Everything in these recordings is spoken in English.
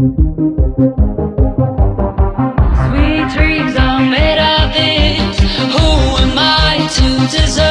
Sweet dreams are made of this. Who am I to deserve?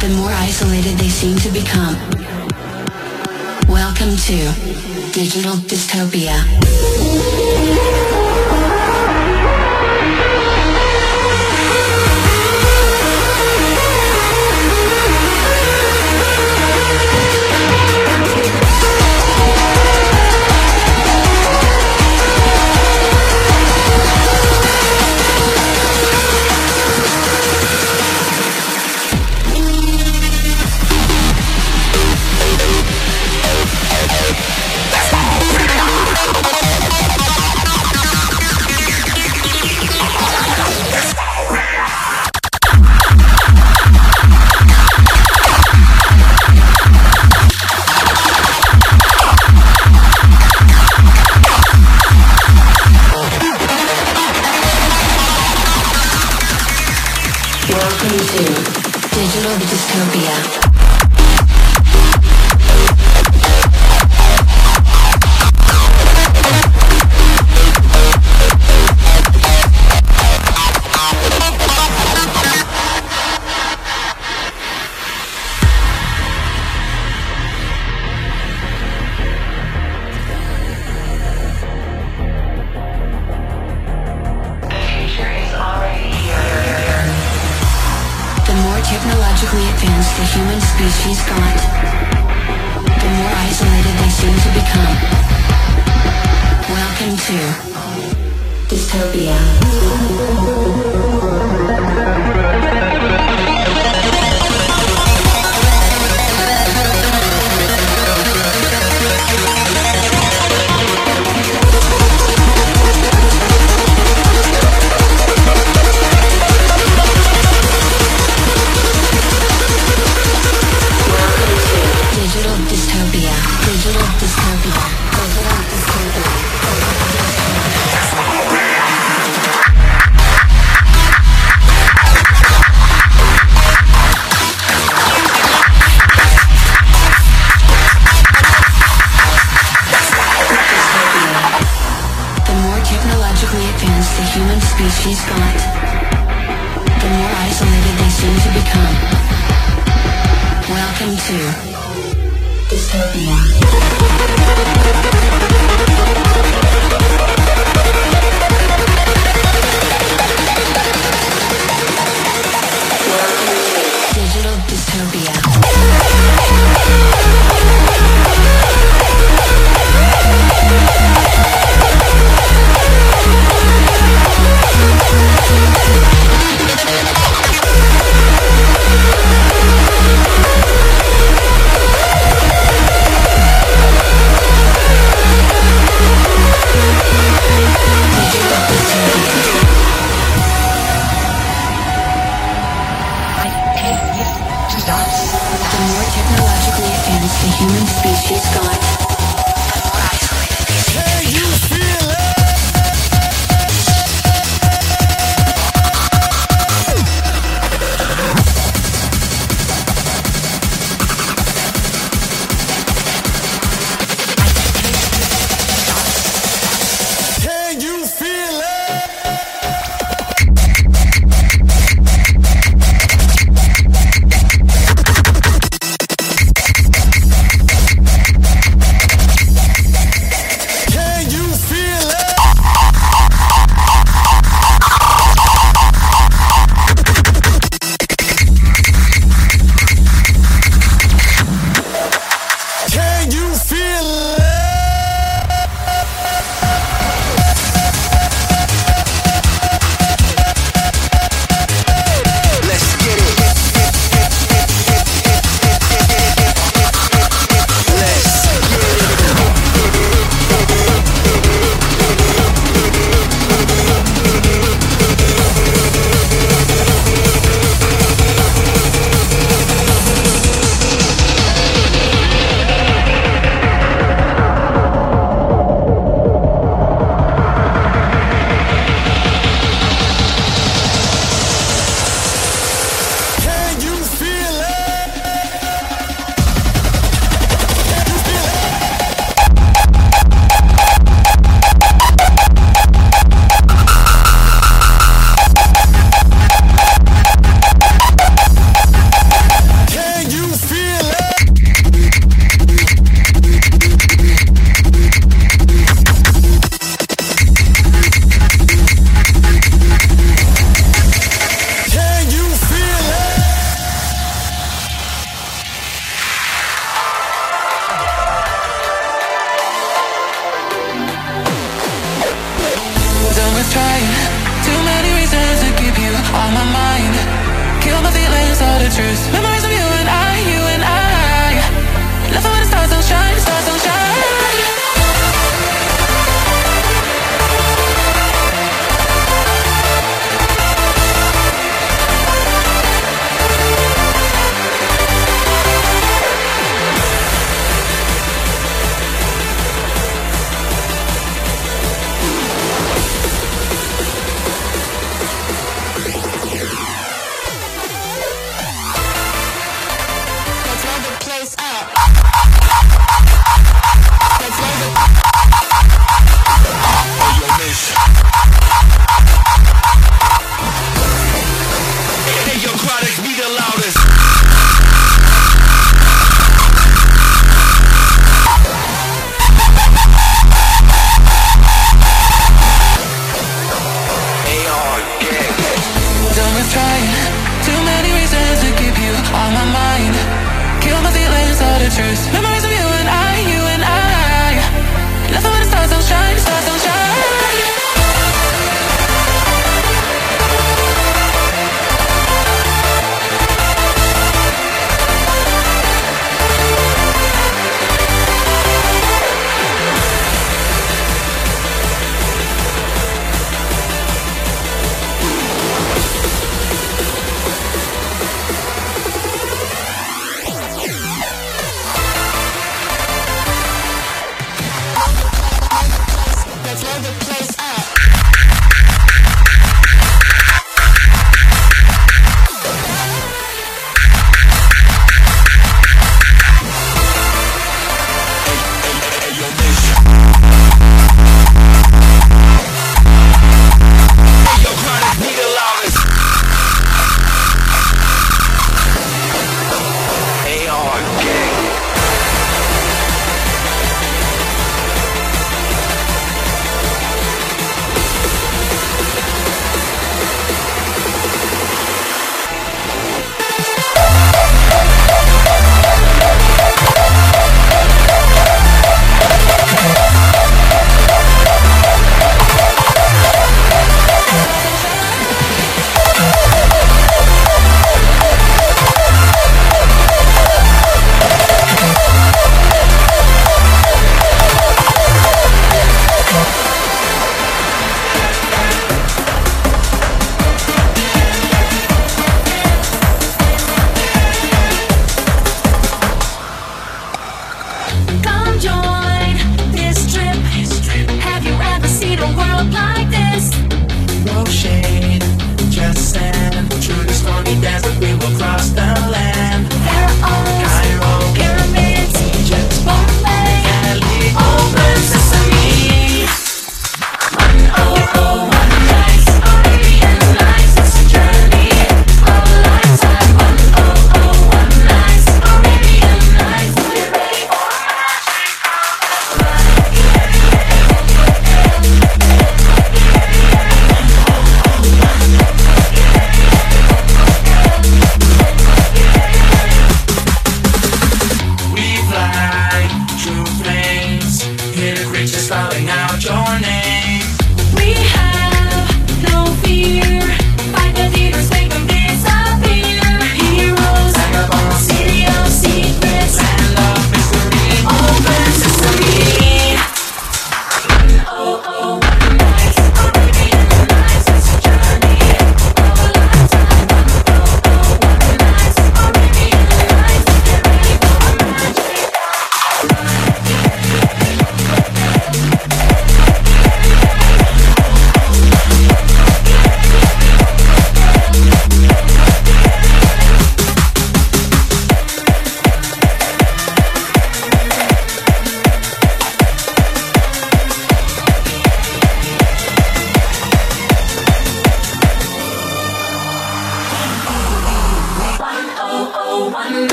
the more isolated they seem to become. Welcome to Digital Dystopia. technologically advanced the human species got, the more isolated they seem to become. Welcome to Dystopia.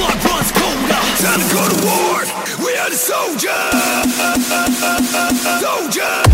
blood runs colder. Time to go to war. We are the soldiers. Soldiers.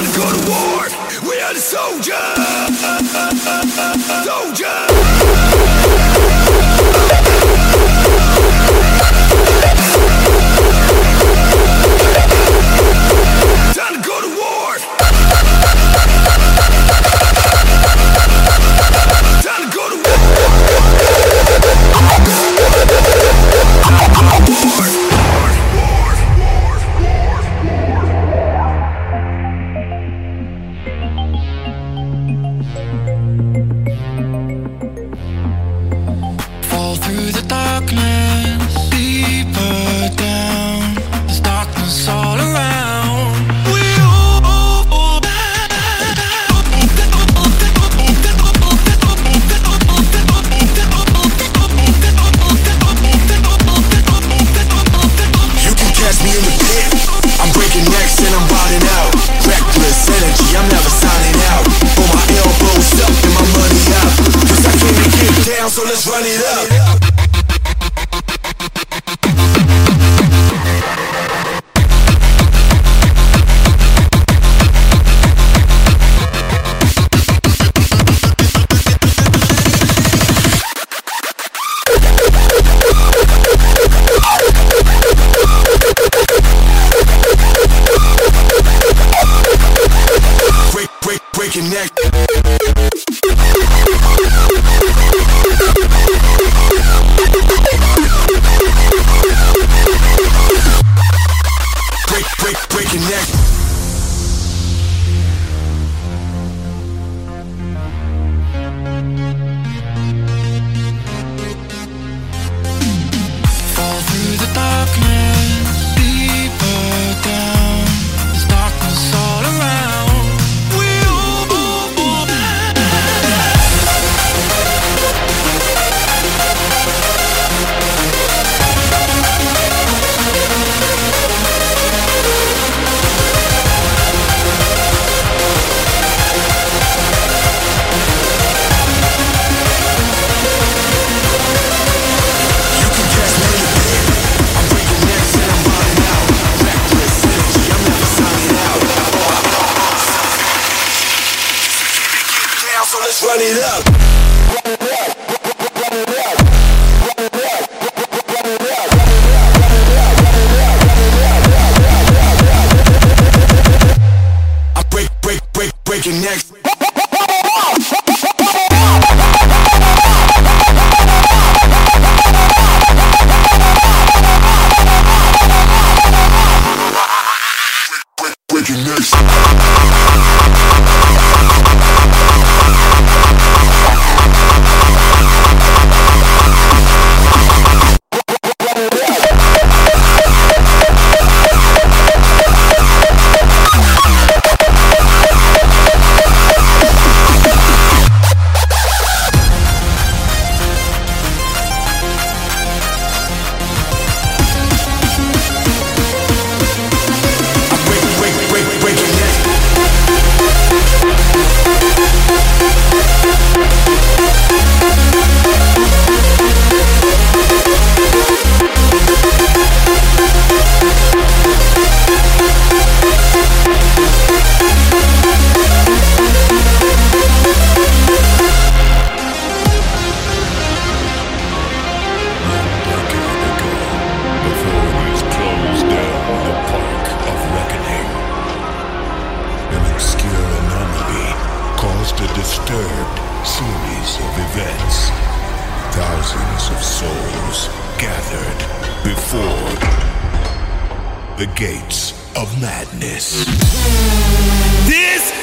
gotta go to war. We are the soldiers. Soldiers. of madness. This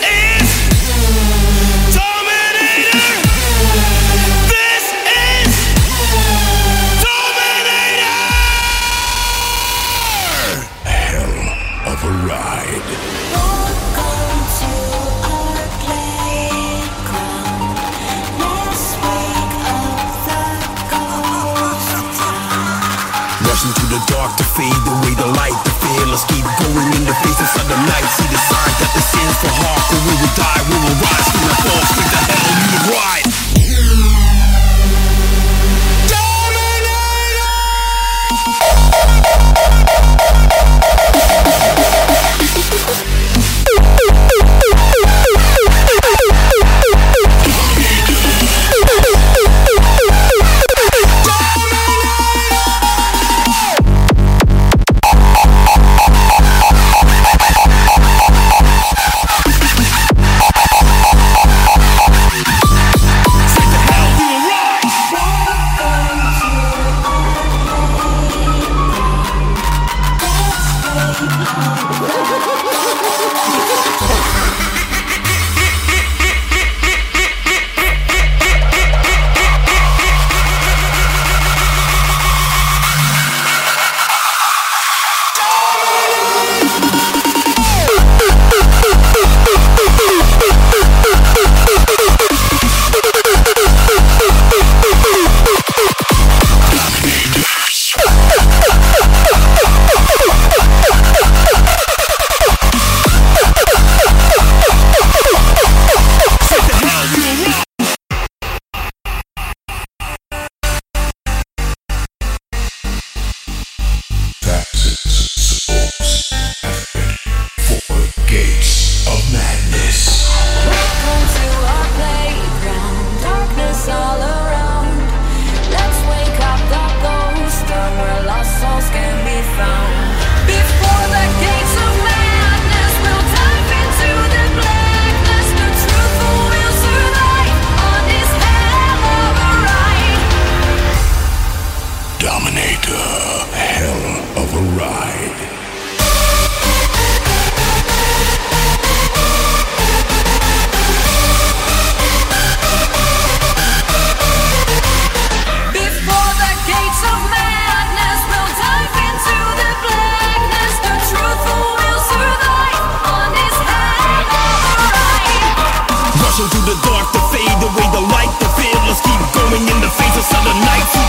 of the nights